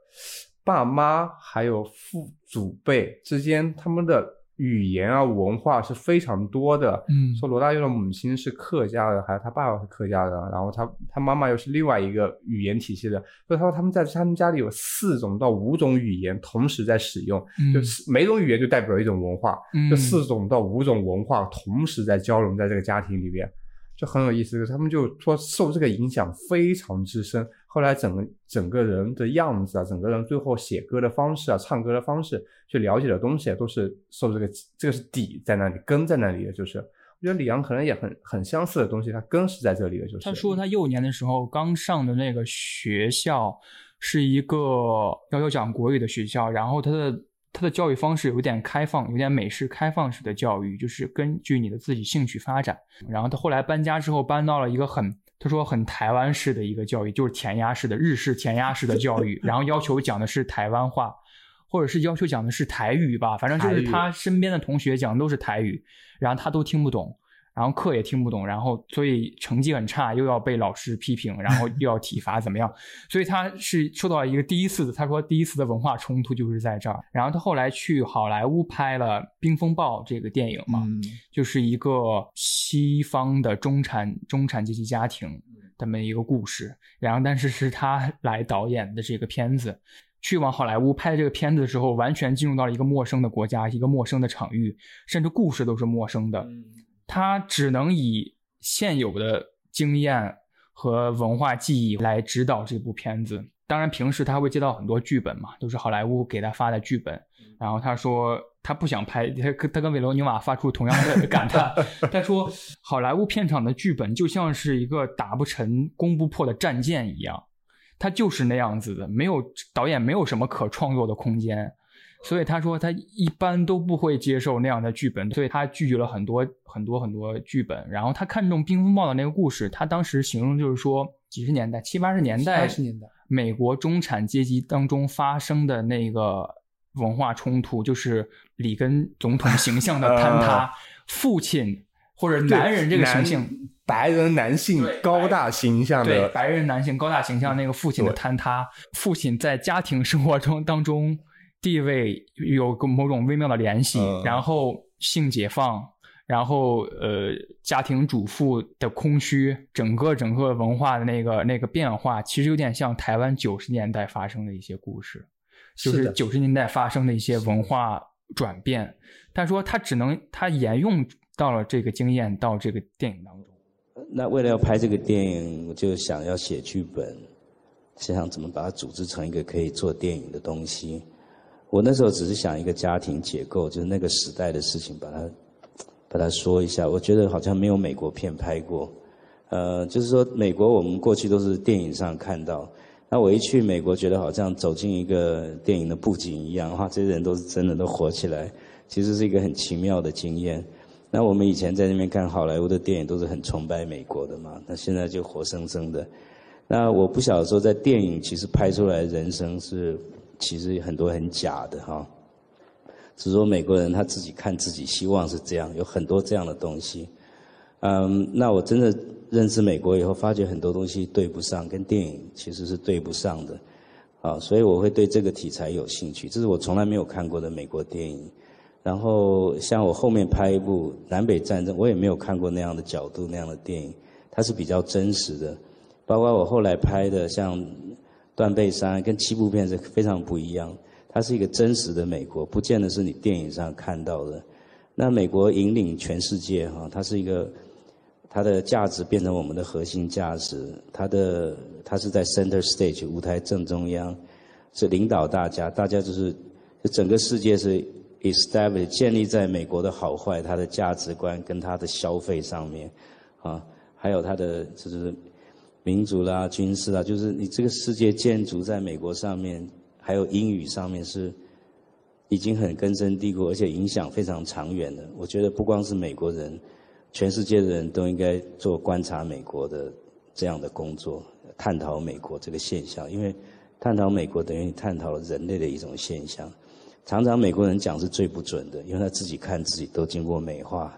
爸妈还有父祖辈之间他们的。语言啊，文化是非常多的。嗯，说罗大佑的母亲是客家的，还有他爸爸是客家的，然后他他妈妈又是另外一个语言体系的。所以他说他们在他们家里有四种到五种语言同时在使用，就是每种语言就代表一种文化，这四种到五种文化同时在交融在这个家庭里边，就很有意思。他们就说受这个影响非常之深。后来整个整个人的样子啊，整个人最后写歌的方式啊，唱歌的方式，去了解的东西都是受这个这个是底在那里，根在那里的，就是我觉得李阳可能也很很相似的东西，他根是在这里的，就是他说他幼年的时候刚上的那个学校是一个要要讲国语的学校，然后他的。他的教育方式有点开放，有点美式开放式的教育，就是根据你的自己兴趣发展。然后他后来搬家之后，搬到了一个很，他说很台湾式的一个教育，就是填鸭式的日式填鸭式的教育，[laughs] 然后要求讲的是台湾话，或者是要求讲的是台语吧，反正就是他身边的同学讲的都是台语，然后他都听不懂。然后课也听不懂，然后所以成绩很差，又要被老师批评，然后又要体罚，怎么样？所以他是受到一个第一次的，他说第一次的文化冲突就是在这儿。然后他后来去好莱坞拍了《冰风暴》这个电影嘛，就是一个西方的中产中产阶级家庭这么一个故事。然后但是是他来导演的这个片子，去往好莱坞拍这个片子的时候，完全进入到了一个陌生的国家，一个陌生的场域，甚至故事都是陌生的。他只能以现有的经验和文化记忆来指导这部片子。当然，平时他会接到很多剧本嘛，都是好莱坞给他发的剧本。然后他说他不想拍，他他跟韦罗纽瓦发出同样的感叹。[laughs] 他说，好莱坞片场的剧本就像是一个打不沉、攻不破的战舰一样，他就是那样子的，没有导演没有什么可创作的空间。所以他说他一般都不会接受那样的剧本，所以他拒绝了很多很多很多剧本。然后他看中《冰风暴》的那个故事，他当时形容就是说，几十年代七八十年代，十年代美国中产阶级当中发生的那个文化冲突，就是里根总统形象的坍塌，[laughs] 父亲或者男人这个形象，白人男性高大形象的白人男性高大形象那个父亲的坍塌，父亲在家庭生活中当中。地位有个某种微妙的联系，然后性解放，然后呃家庭主妇的空虚，整个整个文化的那个那个变化，其实有点像台湾九十年代发生的一些故事，就是九十年代发生的一些文化转变。他说他只能他沿用到了这个经验到这个电影当中。那为了要拍这个电影，我就想要写剧本，想想怎么把它组织成一个可以做电影的东西。我那时候只是想一个家庭结构，就是那个时代的事情，把它把它说一下。我觉得好像没有美国片拍过，呃，就是说美国我们过去都是电影上看到，那我一去美国，觉得好像走进一个电影的布景一样，哇，这些人都是真的都活起来，其实是一个很奇妙的经验。那我们以前在那边看好莱坞的电影，都是很崇拜美国的嘛，那现在就活生生的。那我不晓得说，在电影其实拍出来人生是。其实很多很假的哈，只是说美国人他自己看自己，希望是这样，有很多这样的东西。嗯，那我真的认识美国以后，发觉很多东西对不上，跟电影其实是对不上的。啊，所以我会对这个题材有兴趣，这是我从来没有看过的美国电影。然后像我后面拍一部南北战争，我也没有看过那样的角度那样的电影，它是比较真实的。包括我后来拍的像。断背山跟七部片是非常不一样，它是一个真实的美国，不见得是你电影上看到的。那美国引领全世界哈，它是一个，它的价值变成我们的核心价值，它的它是在 center stage 舞台正中央，是领导大家，大家就是就，整个世界是 establish 建立在美国的好坏，它的价值观跟它的消费上面，啊，还有它的就是。民主啦，军事啦，就是你这个世界建筑在美国上面，还有英语上面是已经很根深蒂固，而且影响非常长远的。我觉得不光是美国人，全世界的人都应该做观察美国的这样的工作，探讨美国这个现象。因为探讨美国等于你探讨了人类的一种现象。常常美国人讲是最不准的，因为他自己看自己都经过美化。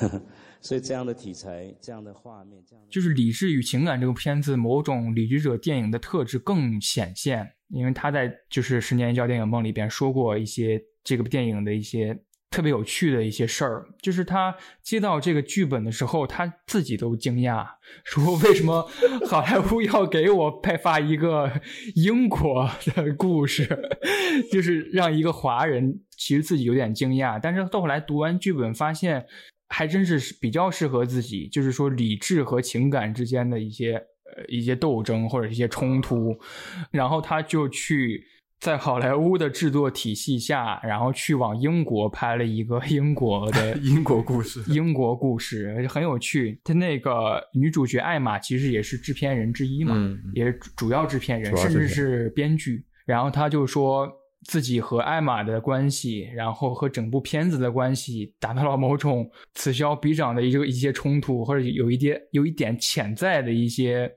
呵呵所以这样的题材，这样的画面，这样就是理智与情感这个片子某种理智者电影的特质更显现，因为他在就是十年一觉电影梦里边说过一些这个电影的一些特别有趣的一些事儿，就是他接到这个剧本的时候，他自己都惊讶，说为什么 [laughs] 好莱坞要给我派发一个英国的故事，[laughs] 就是让一个华人其实自己有点惊讶，但是到后来读完剧本发现。还真是比较适合自己，就是说理智和情感之间的一些呃一些斗争或者一些冲突，然后他就去。在好莱坞的制作体系下，然后去往英国拍了一个 [laughs] 英国的 [laughs] 英国故事，英国故事很有趣。他那个女主角艾玛其实也是制片人之一嘛，也是主要制片人，甚至是编剧。然后他就说自己和艾玛的关系，然后和整部片子的关系达到了某种此消彼长的一个一些冲突，或者有一点有一点潜在的一些。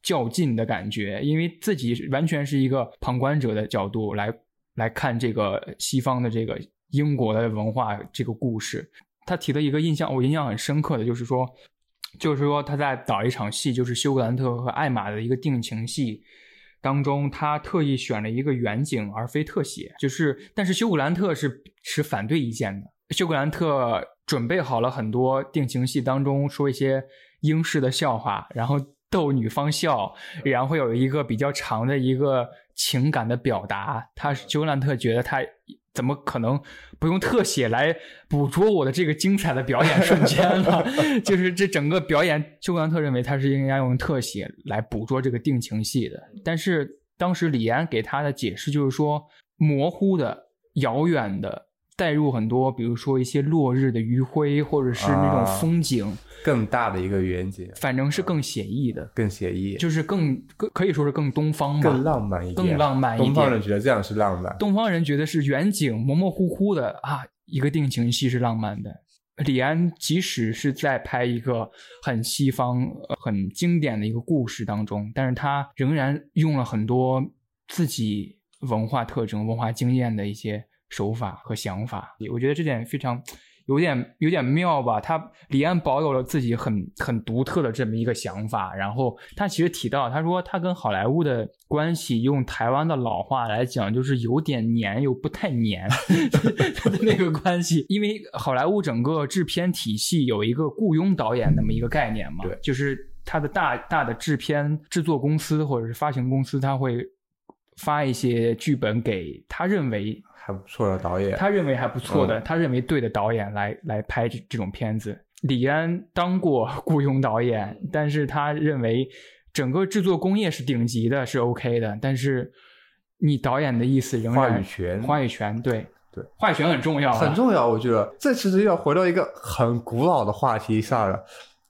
较劲的感觉，因为自己完全是一个旁观者的角度来来看这个西方的这个英国的文化这个故事。他提的一个印象，我印象很深刻的就是说，就是说他在导一场戏，就是休格兰特和艾玛的一个定情戏当中，他特意选了一个远景而非特写，就是但是休格兰特是持反对意见的。休格兰特准备好了很多定情戏当中说一些英式的笑话，然后。逗女方笑，然后有一个比较长的一个情感的表达。他是休兰特觉得他怎么可能不用特写来捕捉我的这个精彩的表演瞬间呢？[laughs] 就是这整个表演，休兰特认为他是应该用特写来捕捉这个定情戏的。但是当时李安给他的解释就是说，模糊的、遥远的。带入很多，比如说一些落日的余晖，或者是那种风景，更大的一个远景，反正是更写意的，更写意，就是更更可以说是更东方吧，更浪漫一点，更浪漫一点。东方人觉得这样是浪漫，东方人觉得是远景模模糊糊的啊，一个定情戏是浪漫的。李安即使是在拍一个很西方、很经典的一个故事当中，但是他仍然用了很多自己文化特征、文化经验的一些。手法和想法，我觉得这点非常有点有点妙吧。他李安保有了自己很很独特的这么一个想法，然后他其实提到，他说他跟好莱坞的关系，用台湾的老话来讲，就是有点黏又不太黏的 [laughs] 那个关系。因为好莱坞整个制片体系有一个雇佣导演那么一个概念嘛，对，就是他的大大的制片制作公司或者是发行公司，他会发一些剧本给他认为。还不错的导演，他认为还不错的，他认为对的导演来来拍这这种片子。李安当过雇佣导演，[laughs] 但是他认为整个制作工业是顶级的，是 OK 的。但是你导演的意思仍然话语权，话语权，对对，话语权很重要，很重要。我觉得这其实要回到一个很古老的话题上了：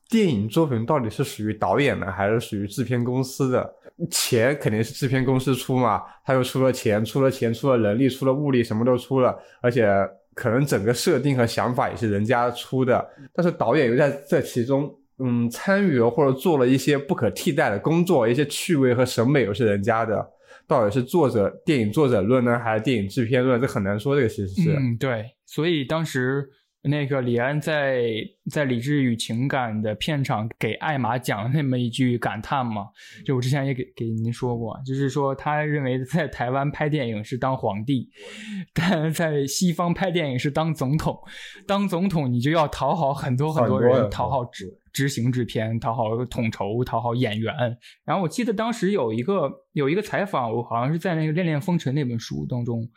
电影作品到底是属于导演的，还是属于制片公司的？钱肯定是制片公司出嘛，他又出了钱，出了钱，出了人力，出了物力，什么都出了，而且可能整个设定和想法也是人家出的，但是导演又在这其中，嗯，参与了或者做了一些不可替代的工作，一些趣味和审美又是人家的，到底是作者电影作者论呢，还是电影制片论？这很难说，这个其实是，嗯，对，所以当时。那个李安在在《理智与情感》的片场给艾玛讲那么一句感叹嘛，就我之前也给给您说过，就是说他认为在台湾拍电影是当皇帝，但在西方拍电影是当总统。当总统你就要讨好很多很多人，讨好执执行制片，讨好统筹，讨好演员。然后我记得当时有一个有一个采访，我好像是在那个《恋恋风尘》那本书当中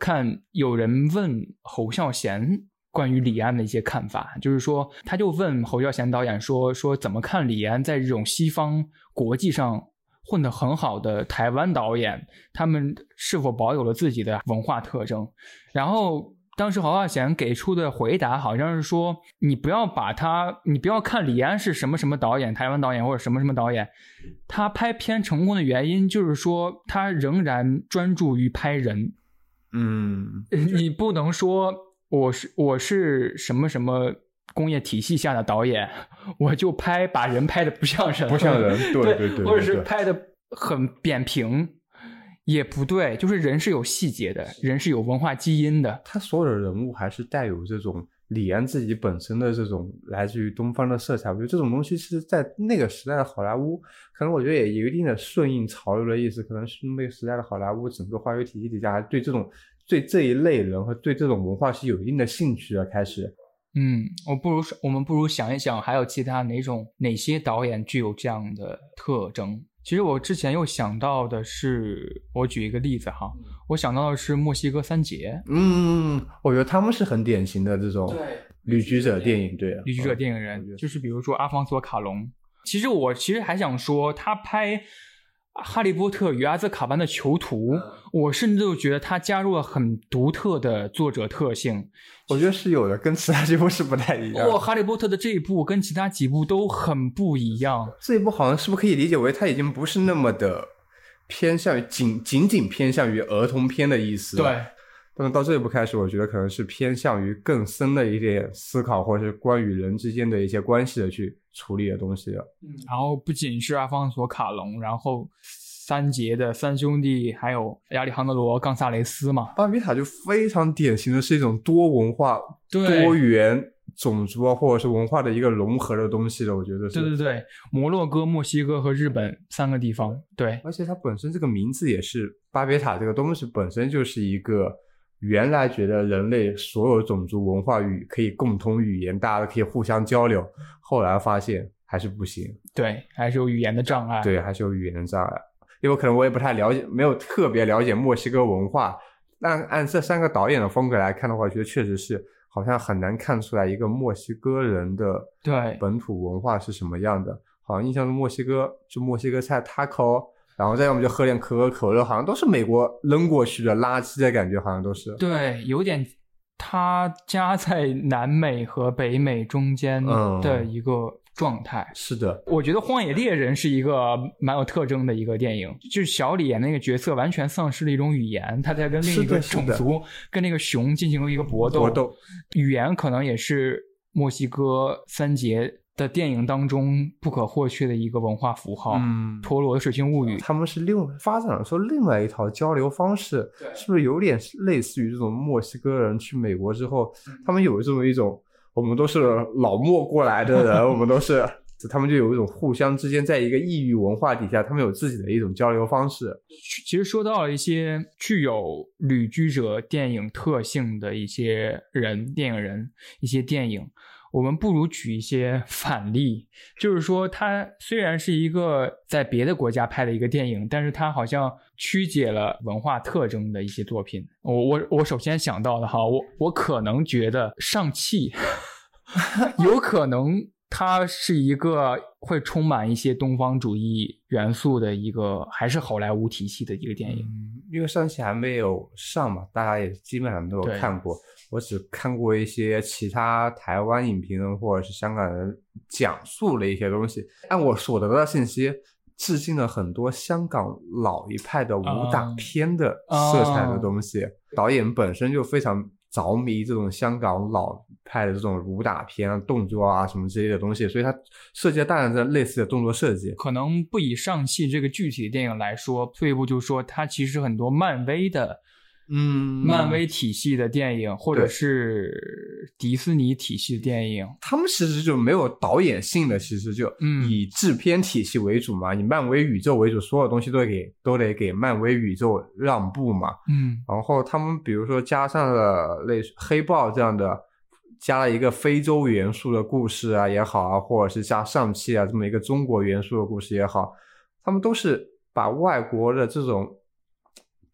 看，有人问侯孝贤。关于李安的一些看法，就是说，他就问侯孝贤导演说：“说怎么看李安在这种西方国际上混得很好的台湾导演，他们是否保有了自己的文化特征？”然后当时侯孝贤给出的回答好像是说：“你不要把他，你不要看李安是什么什么导演，台湾导演或者什么什么导演，他拍片成功的原因就是说他仍然专注于拍人。嗯，[laughs] 你不能说。”我是我是什么什么工业体系下的导演，我就拍把人拍的不像人，不像人，对对对，或者是拍的很扁平，也不对，就是人是有细节的，人是有文化基因的。他所有的人物还是带有这种李安自己本身的这种来自于东方的色彩。我觉得这种东西是在那个时代的好莱坞，可能我觉得也有一定的顺应潮流的意思，可能是那个时代的好莱坞整个话语体系底下对这种。对这一类人和对这种文化是有一定的兴趣的。开始，嗯，我不如我们不如想一想，还有其他哪种哪些导演具有这样的特征？其实我之前又想到的是，我举一个例子哈，我想到的是墨西哥三杰。嗯，我觉得他们是很典型的这种旅居者电影，对，旅居者电影人，就是比如说阿方索卡隆。其实我其实还想说，他拍《哈利波特与阿兹卡班的囚徒》，我甚至都觉得他加入了很独特的作者特性。我觉得是有的，跟其他几部是不太一样。哇，《哈利波特》的这一部跟其他几部都很不一样。这一部好像是不是可以理解为他已经不是那么的偏向于仅仅仅偏向于儿童片的意思？对。但是到这一步开始，我觉得可能是偏向于更深的一点思考，或者是关于人之间的一些关系的去处理的东西的。嗯，然后不仅是阿方索卡隆，然后三杰的三兄弟，还有亚历杭德罗冈萨雷斯嘛。巴比塔就非常典型的是一种多文化、多元种族啊，或者是文化的一个融合的东西了。我觉得是。对对对，摩洛哥、墨西哥和日本三个地方。对，而且它本身这个名字也是巴别塔这个东西本身就是一个。原来觉得人类所有种族文化语可以共通语言，大家都可以互相交流。后来发现还是不行，对，还是有语言的障碍。对，还是有语言的障碍。因为可能我也不太了解，没有特别了解墨西哥文化。但按这三个导演的风格来看的话，我觉得确实是好像很难看出来一个墨西哥人的对本土文化是什么样的。好像印象中墨西哥就墨西哥菜 taco。然后再要么就喝点可口可乐，好像都是美国扔过去的垃圾的感觉，好像都是。对，有点它夹在南美和北美中间的一个状态。是的，我觉得《荒野猎人》是一个蛮有特征的一个电影，就是小李演那个角色完全丧失了一种语言，他在跟另一个种族、跟那个熊进行了一个搏斗。搏斗，语言可能也是墨西哥三杰。的电影当中不可或缺的一个文化符号，嗯，陀螺的水晶物语，他们是另发展了说另外一套交流方式，是不是有点类似于这种墨西哥人去美国之后，他们有这么一种，我们都是老墨过来的人，我们都是，[laughs] 他们就有一种互相之间在一个异域文化底下，他们有自己的一种交流方式。其实说到了一些具有旅居者电影特性的一些人，电影人，一些电影。我们不如举一些反例，就是说，它虽然是一个在别的国家拍的一个电影，但是它好像曲解了文化特征的一些作品。我我我首先想到的哈，我我可能觉得上汽 [laughs] 有可能它是一个会充满一些东方主义元素的一个，还是好莱坞体系的一个电影。因为上期还没有上嘛，大家也基本上都有看过。我只看过一些其他台湾影评人或者是香港人讲述了一些东西，按我所得到的信息，致敬了很多香港老一派的武打片的色彩的东西。导演本身就非常着迷这种香港老派的这种武打片、动作啊什么之类的东西，所以它设计了大量的类似的动作设计。可能不以上戏这个具体的电影来说，退一步就说，它其实很多漫威的。嗯，漫威体系的电影，或者是迪士尼体系的电影，他们其实就没有导演性的，其实就以制片体系为主嘛，以漫威宇宙为主，所有东西都得给都得给漫威宇宙让步嘛。嗯，然后他们比如说加上了类似黑豹这样的，加了一个非洲元素的故事啊也好啊，或者是加上汽啊这么一个中国元素的故事也好，他们都是把外国的这种。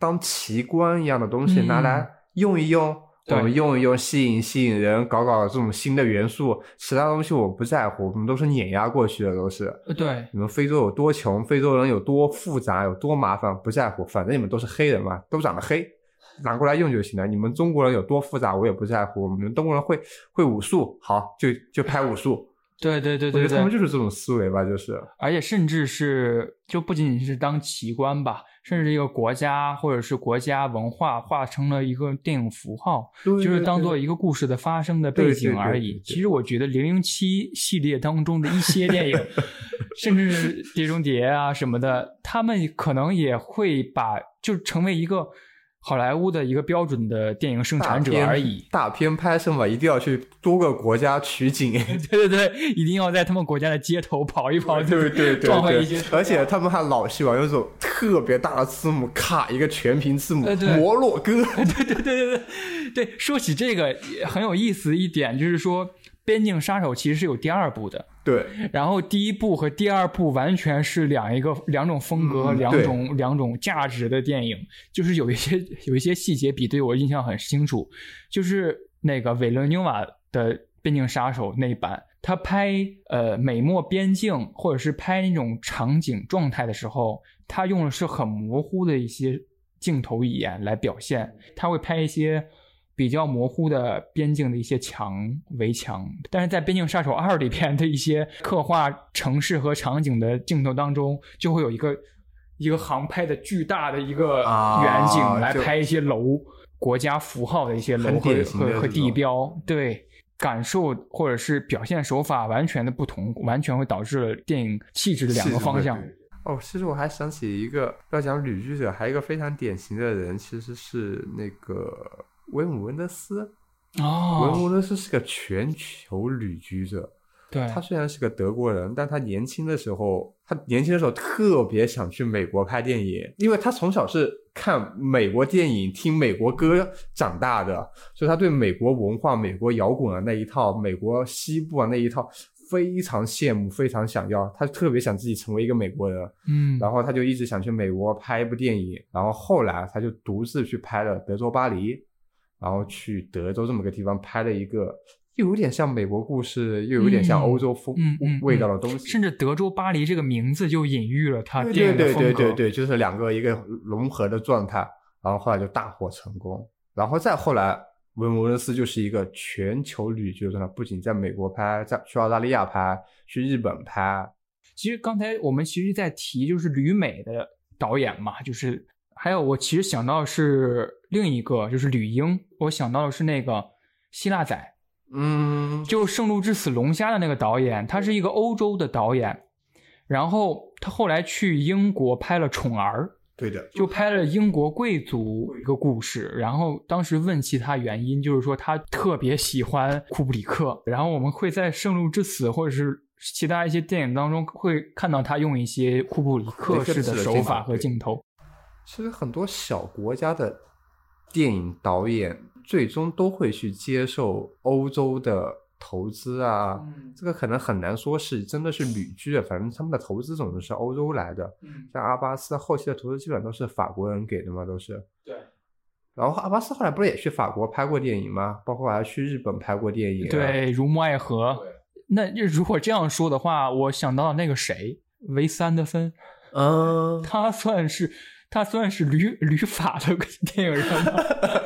当奇观一样的东西拿来用一用，我们用一用，吸引吸引人，搞搞这种新的元素。其他东西我不在乎，我们都是碾压过去的，都是。对，你们非洲有多穷，非洲人有多复杂，有多麻烦，不在乎，反正你们都是黑人嘛，都长得黑，拿过来用就行了。你们中国人有多复杂，我也不在乎。我们中国人会会武术，好，就就拍武术。[laughs] 对对对对，我觉得他们就是这种思维吧，就是。而且甚至是，就不仅仅是当奇观吧。甚至一个国家或者是国家文化化成了一个电影符号，就是当做一个故事的发生的背景而已。其实我觉得《零零七》系列当中的一些电影，[laughs] 甚至是《碟中谍》啊什么的，他们可能也会把就成为一个。好莱坞的一个标准的电影生产者而已，大片拍摄嘛，一定要去多个国家取景，[laughs] 对对对，一定要在他们国家的街头跑一跑，对对对，撞坏一些。而且他们还老喜欢用这种特别大的字母卡一个全屏字母，摩洛哥，[laughs] 对对对对对。对。说起这个很有意思一点，就是说《边境杀手》其实是有第二部的。对，然后第一部和第二部完全是两一个两种风格、两种两种价值的电影，就是有一些 [laughs] 有一些细节比对我印象很清楚，就是那个韦伦纽瓦的《边境杀手》那一版，他拍呃美墨边境或者是拍那种场景状态的时候，他用的是很模糊的一些镜头语言来表现，他会拍一些。比较模糊的边境的一些墙围墙，但是在《边境杀手二》里边的一些刻画城市和场景的镜头当中，就会有一个一个航拍的巨大的一个远景来拍一些楼、国家符号的一些楼和和和地标。对，感受或者是表现手法完全的不同，完全会导致了电影气质的两个方向。哦，其实我还想起一个要讲旅居者，还有一个非常典型的人，其实是那个。维姆文德斯，哦，维姆文德斯是个全球旅居者。对，他虽然是个德国人，但他年轻的时候，他年轻的时候特别想去美国拍电影，因为他从小是看美国电影、听美国歌长大的，所以他对美国文化、美国摇滚啊那一套、美国西部啊那一套非常羡慕，非常想要。他特别想自己成为一个美国人，嗯，然后他就一直想去美国拍一部电影，然后后来他就独自去拍了德州巴黎。然后去德州这么个地方拍了一个，又有点像美国故事，又有点像欧洲风味道的东西。甚至德州巴黎这个名字就隐喻了它电影的风格。对对对对对，就是两个一个融合的状态。然后后来就大获成功。然后再后来，文文斯就是一个全球旅居的状态，不仅在美国拍，在去澳大利亚拍，去日本拍。其实刚才我们其实在提就是旅美的导演嘛，就是还有我其实想到是。另一个就是吕英，我想到的是那个希腊仔，嗯，就《圣路之死龙虾》的那个导演，他是一个欧洲的导演，然后他后来去英国拍了《宠儿》，对的，就拍了英国贵族一个故事。然后当时问其他原因，就是说他特别喜欢库布里克，然后我们会在《圣路之死》或者是其他一些电影当中会看到他用一些库布里克式的手法和镜头。其实很多小国家的。电影导演最终都会去接受欧洲的投资啊，这个可能很难说是真的是旅居的，反正他们的投资总是是欧洲来的。像阿巴斯后期的投资基本上都是法国人给的嘛，都是。对。然后阿巴斯后来不是也去法国拍过电影吗？包括还去日本拍过电影。对，《如沐爱河》。那如果这样说的话，我想到了那个谁，维斯安德森。嗯，他算是。他算是旅 [laughs] 旅法的电影人吗？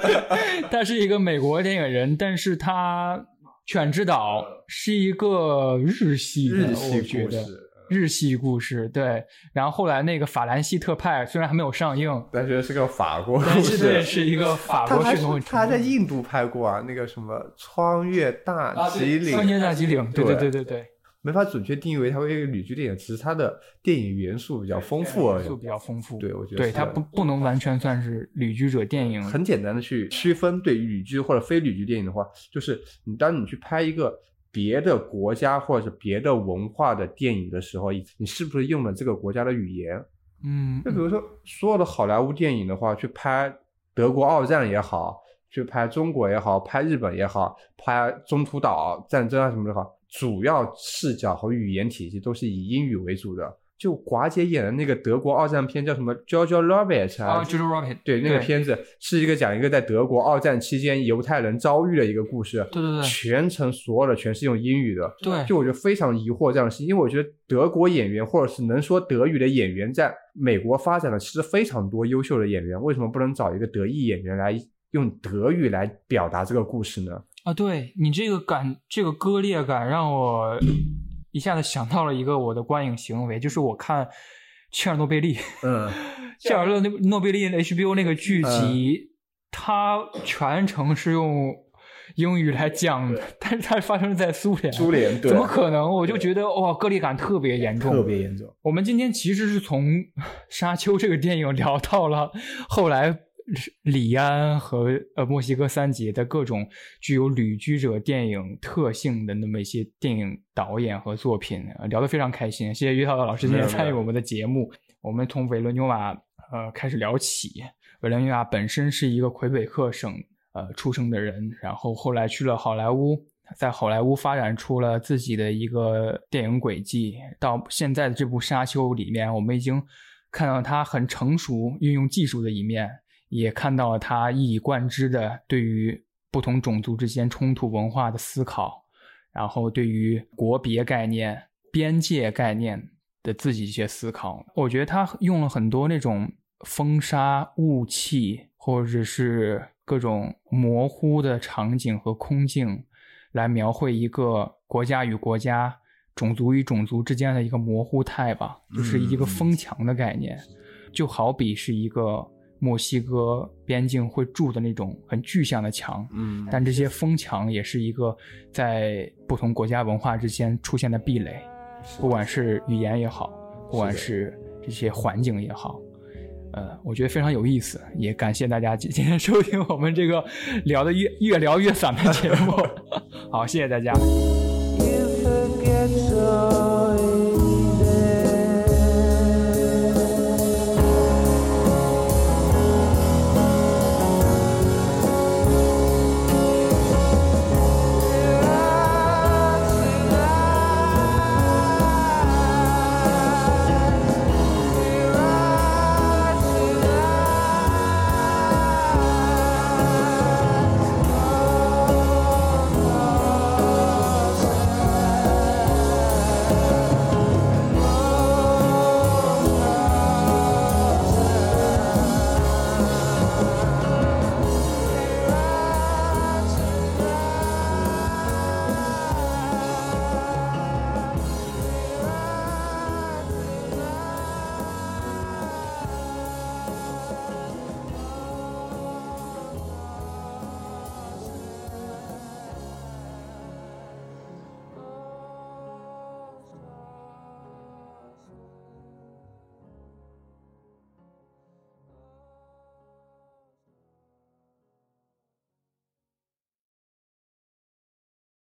[laughs] 他是一个美国电影人，但是他《犬之岛》是一个日系日系故事，日系故事。对，然后后来那个《法兰西特派》虽然还没有上映，但是是个法国故事，是一个法国血统。他在印度拍过啊，那个什么《穿越大吉岭》，穿越大吉岭，对对对对对。没法准确定义为它为一个旅居电影，只是它的电影元素比较丰富而已。元素比较丰富，对我觉得对它不不能完全算是旅居者电影。很简单的去区分对旅居或者非旅居电影的话，就是你当你去拍一个别的国家或者是别的文化的电影的时候，你是不是用了这个国家的语言？嗯，就比如说所有的好莱坞电影的话，去拍德国二战也好，去拍中国也好，拍日本也好，拍中途岛战争啊什么的好。主要视角和语言体系都是以英语为主的。就寡姐演的那个德国二战片叫什么？Jojo Rabbit 啊，Jojo Rabbit，对，那个片子是一个讲一个在德国二战期间犹太人遭遇的一个故事。对对对，全程所有的全是用英语的。对，就我觉得非常疑惑这样的事，因为我觉得德国演员或者是能说德语的演员在美国发展的其实非常多优秀的演员，为什么不能找一个德裔演员来用德语来表达这个故事呢？啊，对你这个感，这个割裂感让我一下子想到了一个我的观影行为，就是我看切尔诺贝利，嗯，[laughs] 切尔诺诺贝利 HBO 那个剧集，它全程是用英语来讲，但是它发生在苏联，苏联怎么可能？我就觉得哇，割裂感特别严重，特别严重。我们今天其实是从 [laughs]《沙丘》这个电影聊到了后来。李安和呃墨西哥三杰的各种具有旅居者电影特性的那么一些电影导演和作品，聊得非常开心。谢谢于涛老师今天参与我们的节目。我们从维伦纽瓦呃开始聊起。维伦纽瓦本身是一个魁北克省呃出生的人，然后后来去了好莱坞，在好莱坞发展出了自己的一个电影轨迹。到现在的这部《沙丘》里面，我们已经看到他很成熟运用技术的一面。也看到了他一以贯之的对于不同种族之间冲突文化的思考，然后对于国别概念、边界概念的自己一些思考。我觉得他用了很多那种风沙、雾气，或者是各种模糊的场景和空镜，来描绘一个国家与国家、种族与种族之间的一个模糊态吧，就是一个风墙的概念，就好比是一个。墨西哥边境会筑的那种很具象的墙，嗯，但这些风墙也是一个在不同国家文化之间出现的壁垒，不管是语言也好，不管是这些环境也好，呃，我觉得非常有意思，也感谢大家今天收听我们这个聊的越越聊越散的节目，[laughs] 好，谢谢大家。